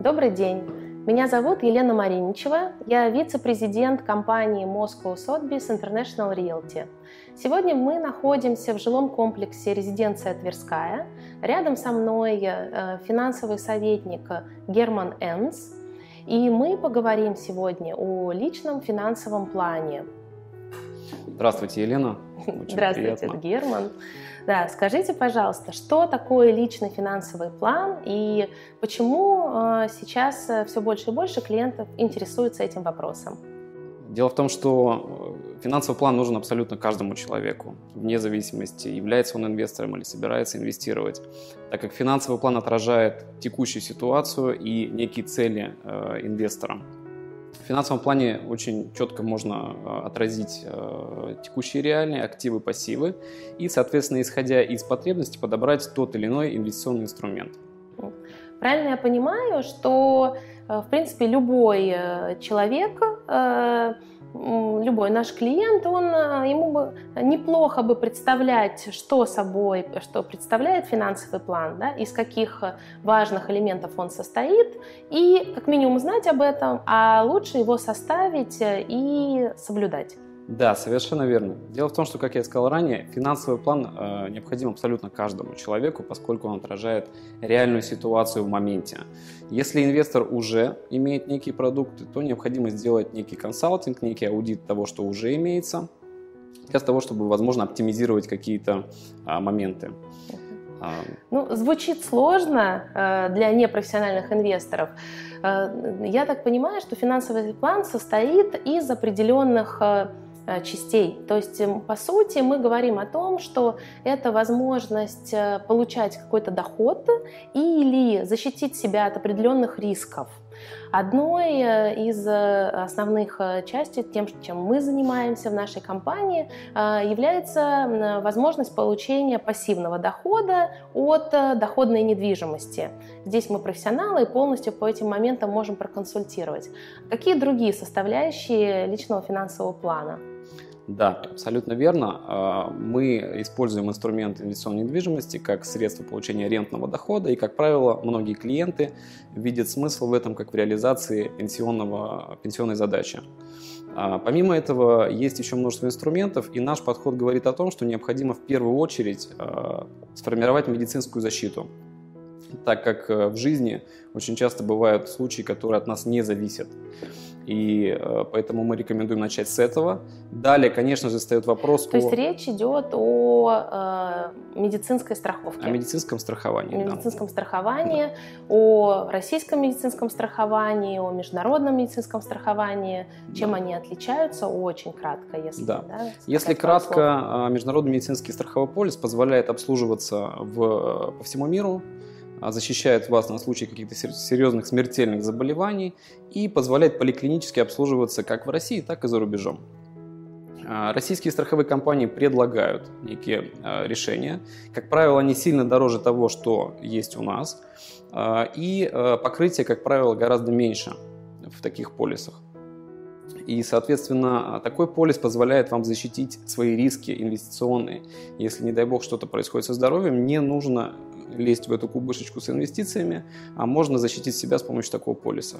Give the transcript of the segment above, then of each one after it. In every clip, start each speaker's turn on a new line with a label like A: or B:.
A: Добрый день. Меня зовут Елена Мариничева. Я вице-президент компании Moscow Sotheby's International Realty. Сегодня мы находимся в жилом комплексе резиденция Тверская. Рядом со мной э, финансовый советник Герман Энс. И мы поговорим сегодня о личном финансовом плане.
B: Здравствуйте, Елена.
A: Очень Здравствуйте, приятно. Герман. Да, скажите, пожалуйста, что такое личный финансовый план и почему э, сейчас э, все больше и больше клиентов интересуются этим вопросом?
B: Дело в том, что э, финансовый план нужен абсолютно каждому человеку, вне зависимости, является он инвестором или собирается инвестировать, так как финансовый план отражает текущую ситуацию и некие цели э, инвестора. В финансовом плане очень четко можно э, отразить э, текущие реальные активы, пассивы и, соответственно, исходя из потребностей, подобрать тот или иной инвестиционный инструмент.
A: Правильно я понимаю, что, э, в принципе, любой человек любой наш клиент, он, э, ему бы неплохо бы представлять, что собой, что представляет финансовый план, да, из каких важных элементов он состоит, и как минимум знать об этом, а лучше его составить и соблюдать.
B: Да, совершенно верно. Дело в том, что, как я сказал ранее, финансовый план э, необходим абсолютно каждому человеку, поскольку он отражает реальную ситуацию в моменте. Если инвестор уже имеет некие продукты, то необходимо сделать некий консалтинг, некий аудит того, что уже имеется, для того, чтобы, возможно, оптимизировать какие-то а, моменты.
A: А, ну, звучит сложно э, для непрофессиональных инвесторов. Э, я так понимаю, что финансовый план состоит из определенных э, Э, частей. То есть, эм, по сути, мы говорим о том, что это возможность э, получать какой-то доход или защитить себя от определенных рисков. Одной э, из основных частей, тем, чем мы занимаемся в нашей компании, является возможность получения пассивного дохода от доходной недвижимости. Здесь мы профессионалы и полностью по этим моментам можем проконсультировать. Какие другие составляющие личного финансового плана?
B: Да, абсолютно верно. А, мы используем инструмент инвестиционной недвижимости как средство получения рентного дохода, и, как правило, многие клиенты видят смысл в этом как в реализации пенсионного, пенсионной задачи. А, помимо этого, есть еще множество инструментов, и наш подход говорит о том, что необходимо в первую очередь а, сформировать медицинскую защиту так как э, в жизни очень часто бывают случаи, которые от нас не зависят. И э, поэтому мы рекомендуем начать с этого. Далее, конечно же, встает вопрос
A: То о... есть речь идет о э, медицинской страховке.
B: О медицинском страховании,
A: О медицинском да. страховании, да. о российском медицинском страховании, о международном медицинском страховании. Чем да. они отличаются? Очень кратко, если
B: да. Да, если кратко. Э, международный медицинский страховой полис позволяет обслуживаться в, по всему миру защищает вас на случай каких-то серьезных смертельных заболеваний и позволяет поликлинически обслуживаться как в России, так и за рубежом. А, российские страховые компании предлагают некие а, решения. Как правило, они сильно дороже того, что есть у нас. И покрытие, как правило, гораздо меньше в таких полисах. И, соответственно, такой полис позволяет вам защитить свои риски инвестиционные. Если, не дай бог, что-то происходит со здоровьем, не нужно лезть в эту кубышечку с инвестициями, а можно защитить себя с помощью такого полиса.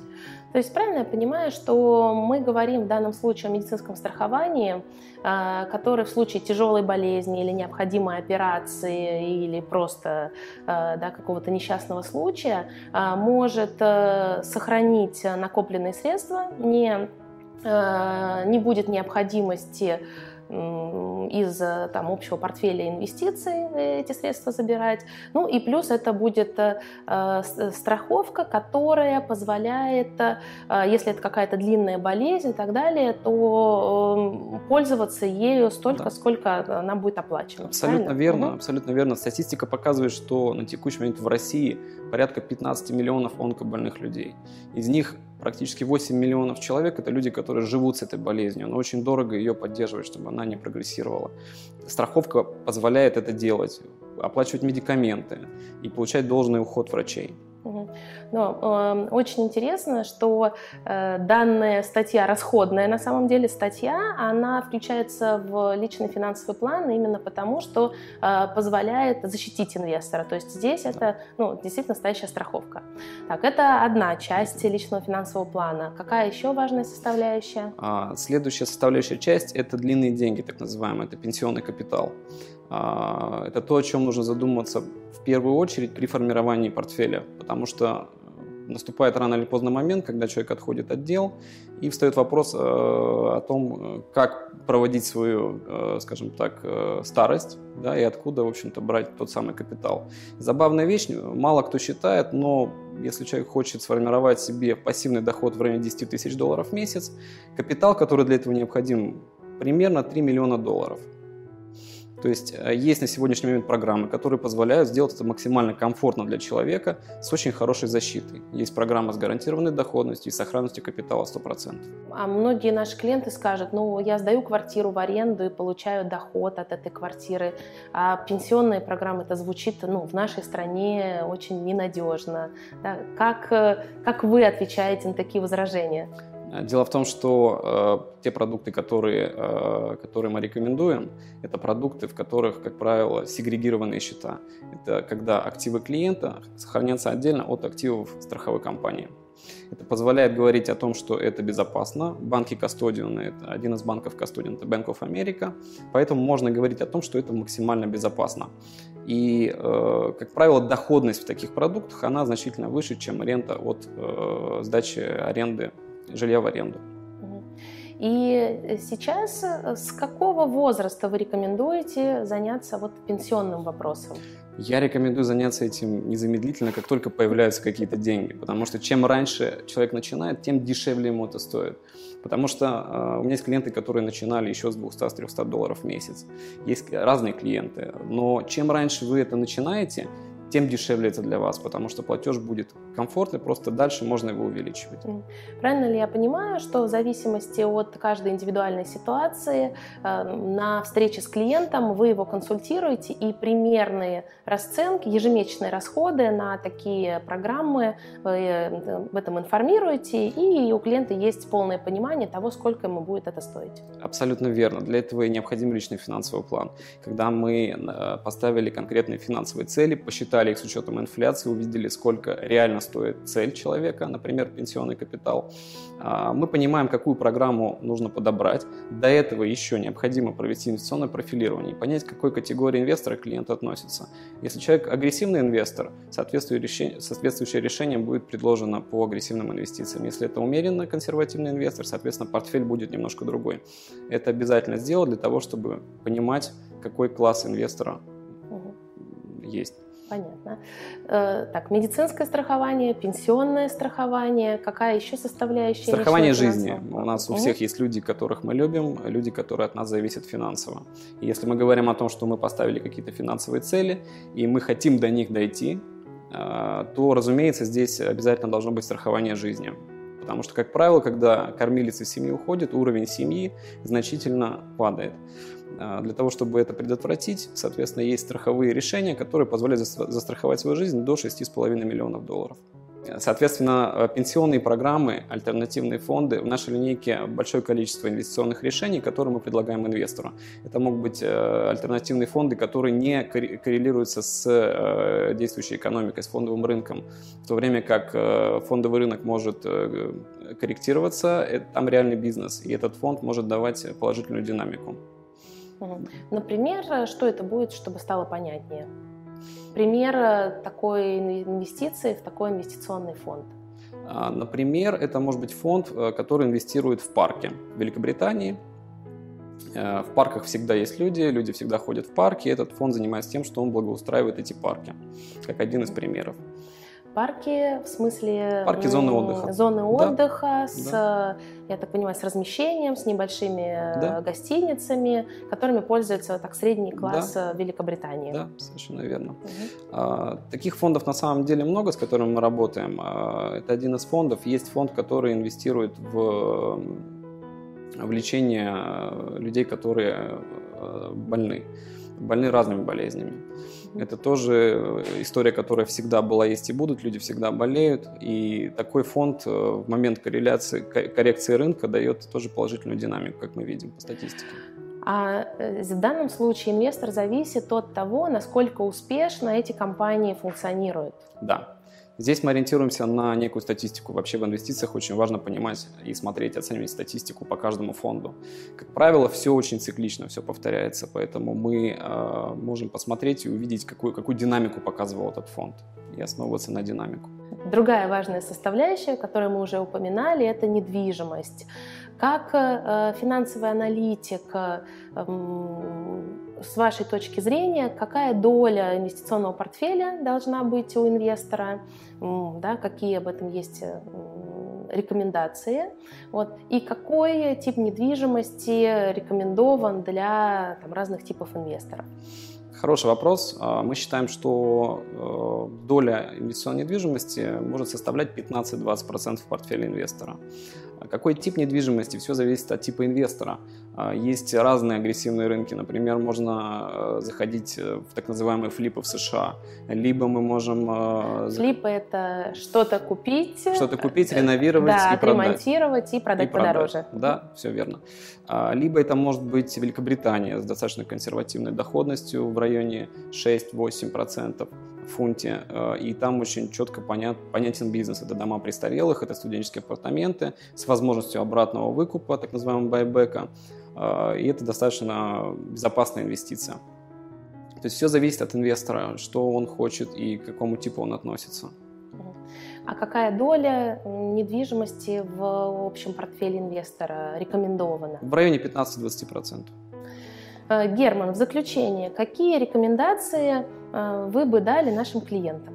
A: То есть правильно я понимаю, что мы говорим в данном случае о медицинском страховании, а, который в случае тяжелой болезни или необходимой операции или просто а, да, какого-то несчастного случая а, может э, сохранить накопленные средства, не, не будет необходимости из э, там, общего портфеля инвестиций э, эти средства забирать. Ну и плюс это будет э, страховка, которая позволяет, если это какая-то длинная болезнь и так далее, то пользоваться ею столько, да. сколько она будет оплачена.
B: Абсолютно правильно? верно, угу. абсолютно верно. Статистика показывает, что на текущий момент в России порядка 15 миллионов онкобольных людей. Из них практически 8 миллионов человек – это люди, которые живут с этой болезнью, но очень дорого ее поддерживать, чтобы она не прогрессировала. Страховка позволяет это делать, оплачивать медикаменты и получать должный уход врачей.
A: Но э, очень интересно, что э, данная статья расходная, на самом деле статья, она включается в личный финансовый план именно потому, что э, позволяет защитить инвестора. То есть здесь это ну, действительно настоящая страховка. Так, это одна часть личного финансового плана. Какая еще важная составляющая?
B: А, следующая составляющая часть – это длинные деньги, так называемые, это пенсионный капитал. А, это то, о чем нужно задуматься в первую очередь при формировании портфеля, потому что наступает рано или поздно момент, когда человек отходит от дел, и встает вопрос э, о том, как проводить свою, э, скажем так, э, старость, да, и откуда, в общем-то, брать тот самый капитал. Забавная вещь, мало кто считает, но если человек хочет сформировать себе пассивный доход в районе 10 тысяч долларов в месяц, капитал, который для этого необходим, примерно 3 миллиона долларов – то есть э, есть на сегодняшний момент программы, которые позволяют сделать это максимально комфортно для человека с очень хорошей защитой. Есть программа с гарантированной доходностью и сохранностью капитала 100%.
A: А многие наши клиенты скажут, ну, я сдаю квартиру в аренду и получаю доход от этой квартиры, а пенсионная программа, это звучит ну, в нашей стране очень ненадежно. Да? Как, э, как вы отвечаете на такие возражения?
B: Дело в том, что э, те продукты, которые, э, которые мы рекомендуем, это продукты, в которых, как правило, сегрегированные счета. Это когда активы клиента сохранятся отдельно от активов страховой компании. Это позволяет говорить о том, что это безопасно. Банки Custodian, это один из банков Custodian, это Bank of America, поэтому можно говорить о том, что это максимально безопасно. И, э, как правило, доходность в таких продуктах, она значительно выше, чем рента от э, сдачи аренды жилья в аренду.
A: И сейчас э, с какого возраста вы рекомендуете заняться вот пенсионным вопросом?
B: Я рекомендую заняться этим незамедлительно, как только появляются какие-то деньги, потому что чем раньше человек начинает, тем дешевле ему это стоит. Потому что э, у меня есть клиенты, которые начинали еще с 200-300 долларов в месяц. Есть разные клиенты, но чем раньше вы это начинаете, тем дешевле это для вас, потому что платеж будет комфортный, просто дальше можно его увеличивать.
A: Правильно ли я понимаю, что в зависимости от каждой индивидуальной ситуации э, на встрече с клиентом вы его консультируете и примерные расценки, ежемесячные расходы на такие программы вы э, в этом информируете, и у клиента есть полное понимание того, сколько ему будет это стоить?
B: Абсолютно верно. Для этого и необходим личный финансовый план. Когда мы э, поставили конкретные финансовые цели, посчитали их с учетом инфляции, увидели, сколько реально стоит цель человека, например, пенсионный капитал. А, мы понимаем, какую программу нужно подобрать. До этого еще необходимо провести инвестиционное профилирование и понять, к какой категории инвестора клиент относится. Если человек агрессивный инвестор, соответствующее решение, будет предложено по агрессивным инвестициям. Если это умеренно консервативный инвестор, соответственно, портфель будет немножко другой. Это обязательно сделать для того, чтобы понимать, какой класс инвестора есть.
A: Понятно. Э, так, медицинское страхование, пенсионное страхование, какая еще составляющая?
B: Страхование жизни. У нас у всех есть люди, которых мы любим, люди, которые от нас зависят финансово. И если мы говорим о том, что мы поставили какие-то финансовые цели, и мы хотим до них дойти, э, то, разумеется, здесь обязательно должно быть страхование жизни. Потому что, как правило, когда кормилица семьи уходит, уровень семьи значительно падает. А, для того, чтобы это предотвратить, соответственно, есть страховые решения, которые позволяют застраховать свою жизнь до 6,5 миллионов долларов. Соответственно, э, пенсионные программы, альтернативные фонды, в нашей линейке большое количество инвестиционных решений, которые мы предлагаем инвестору. Это могут быть э, альтернативные фонды, которые не коррелируются с э, действующей экономикой, с фондовым рынком, в то время как фондовый рынок может корректироваться, там реальный бизнес, и этот фонд может давать положительную динамику.
A: Например, что это будет, чтобы стало понятнее? Пример э, такой инвестиции в такой инвестиционный фонд.
B: А, например, это может быть фонд, э, который инвестирует в парки в Великобритании. Э, в парках всегда есть люди, люди всегда ходят в парки. Этот фонд занимается тем, что он благоустраивает эти парки, как один из примеров.
A: Парки в смысле...
B: Парки зоны отдыха.
A: Зоны отдыха да. с, да. я так понимаю, с размещением, с небольшими э, да. гостиницами, которыми пользуется так средний класс да. Э, Великобритании.
B: Да, совершенно верно. Угу. А, таких фондов на самом деле много, с которыми мы работаем. А, это один из фондов. Есть фонд, который инвестирует в, в лечение э, людей, которые больны. Больны разными болезнями. Это тоже история, которая всегда была, есть и будут, люди всегда болеют, и такой фонд в момент корреляции, коррекции рынка дает тоже положительную динамику, как мы видим по статистике.
A: А э, в данном случае инвестор зависит от того, насколько успешно эти компании функционируют.
B: Да. Здесь мы ориентируемся на некую статистику. Вообще в инвестициях очень важно понимать и смотреть, оценивать статистику по каждому фонду. Как правило, все очень циклично, все повторяется, поэтому мы э, можем посмотреть и увидеть, какую, какую динамику показывал этот фонд и основываться на динамику.
A: Другая важная составляющая, которую мы уже упоминали, это недвижимость. Как э, финансовый аналитик, э, с вашей точки зрения, какая доля инвестиционного портфеля должна быть у инвестора, да, какие об этом есть э, рекомендации, вот, и какой тип недвижимости рекомендован для там, разных типов инвесторов?
B: Хороший вопрос. А, мы считаем, что доля инвестиционной недвижимости может составлять 15-20% в портфеле инвестора. Какой тип недвижимости? Все зависит от типа инвестора. А, есть разные агрессивные рынки. Например, можно э, заходить э, в так называемые флипы в США. Либо мы можем...
A: Э, флипы – это что-то купить.
B: Что-то купить, реновировать
A: да,
B: и продать.
A: ремонтировать и продать и подороже.
B: Продать. Да, все верно. А, либо это может быть Великобритания с достаточно консервативной доходностью в районе 6-8% фунте, э, и там очень четко понят, понятен бизнес. Это дома престарелых, это студенческие апартаменты с возможностью обратного выкупа, так называемого байбека, э, и это достаточно безопасная инвестиция. То есть все зависит от инвестора, что он хочет и к какому типу он относится.
A: А какая доля недвижимости в общем портфеле инвестора рекомендована?
B: В районе 15-20%.
A: Э, Герман, в заключение, какие рекомендации э, вы бы дали нашим клиентам?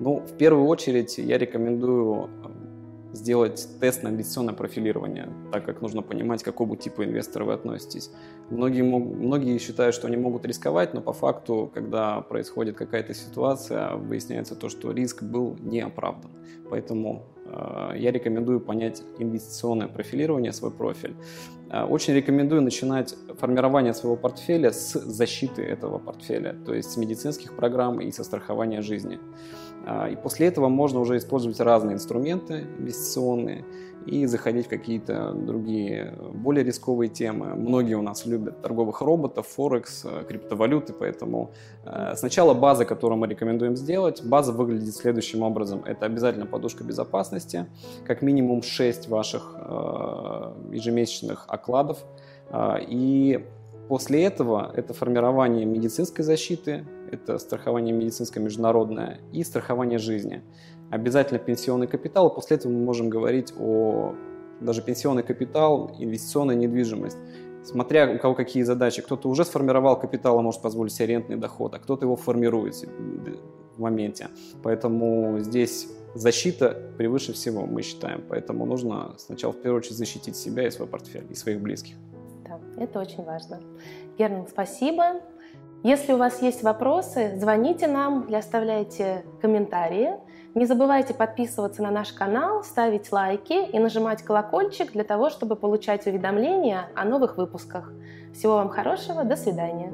B: Ну, в первую очередь я рекомендую э, сделать тест на инвестиционное профилирование, так как нужно понимать, к какому типу инвестора вы относитесь. Многие, многие считают, что они могут рисковать, но по факту, когда происходит какая-то ситуация, выясняется то, что риск был не оправдан. Поэтому э, я рекомендую понять инвестиционное профилирование, свой профиль. Э, очень рекомендую начинать формирование своего портфеля с защиты этого портфеля, то есть с медицинских программ и со страхования жизни. Э, и после этого можно уже использовать разные инструменты инвестиционные, и заходить в какие-то другие более рисковые темы. Многие у нас любят торговых роботов, Форекс, э, криптовалюты, поэтому сначала база, которую мы рекомендуем сделать, база выглядит следующим образом. Это обязательно подушка безопасности, как минимум 6 ваших ежемесячных окладов, и После этого это формирование медицинской защиты, это страхование медицинское международное и страхование жизни обязательно пенсионный капитал. После этого мы можем говорить о даже пенсионный капитал, инвестиционная недвижимость. Смотря у кого какие задачи. Кто-то уже сформировал капитал и может позволить себе рентный доход, а кто-то его формирует в моменте. Поэтому здесь защита превыше всего, мы считаем. Поэтому нужно сначала в первую очередь защитить себя и свой портфель, и своих близких.
A: Да, это очень важно. Герман, спасибо. Если у вас есть вопросы, звоните нам или оставляйте комментарии. Не забывайте подписываться на наш канал, ставить лайки и нажимать колокольчик для того, чтобы получать уведомления о новых выпусках. Всего вам хорошего, до свидания.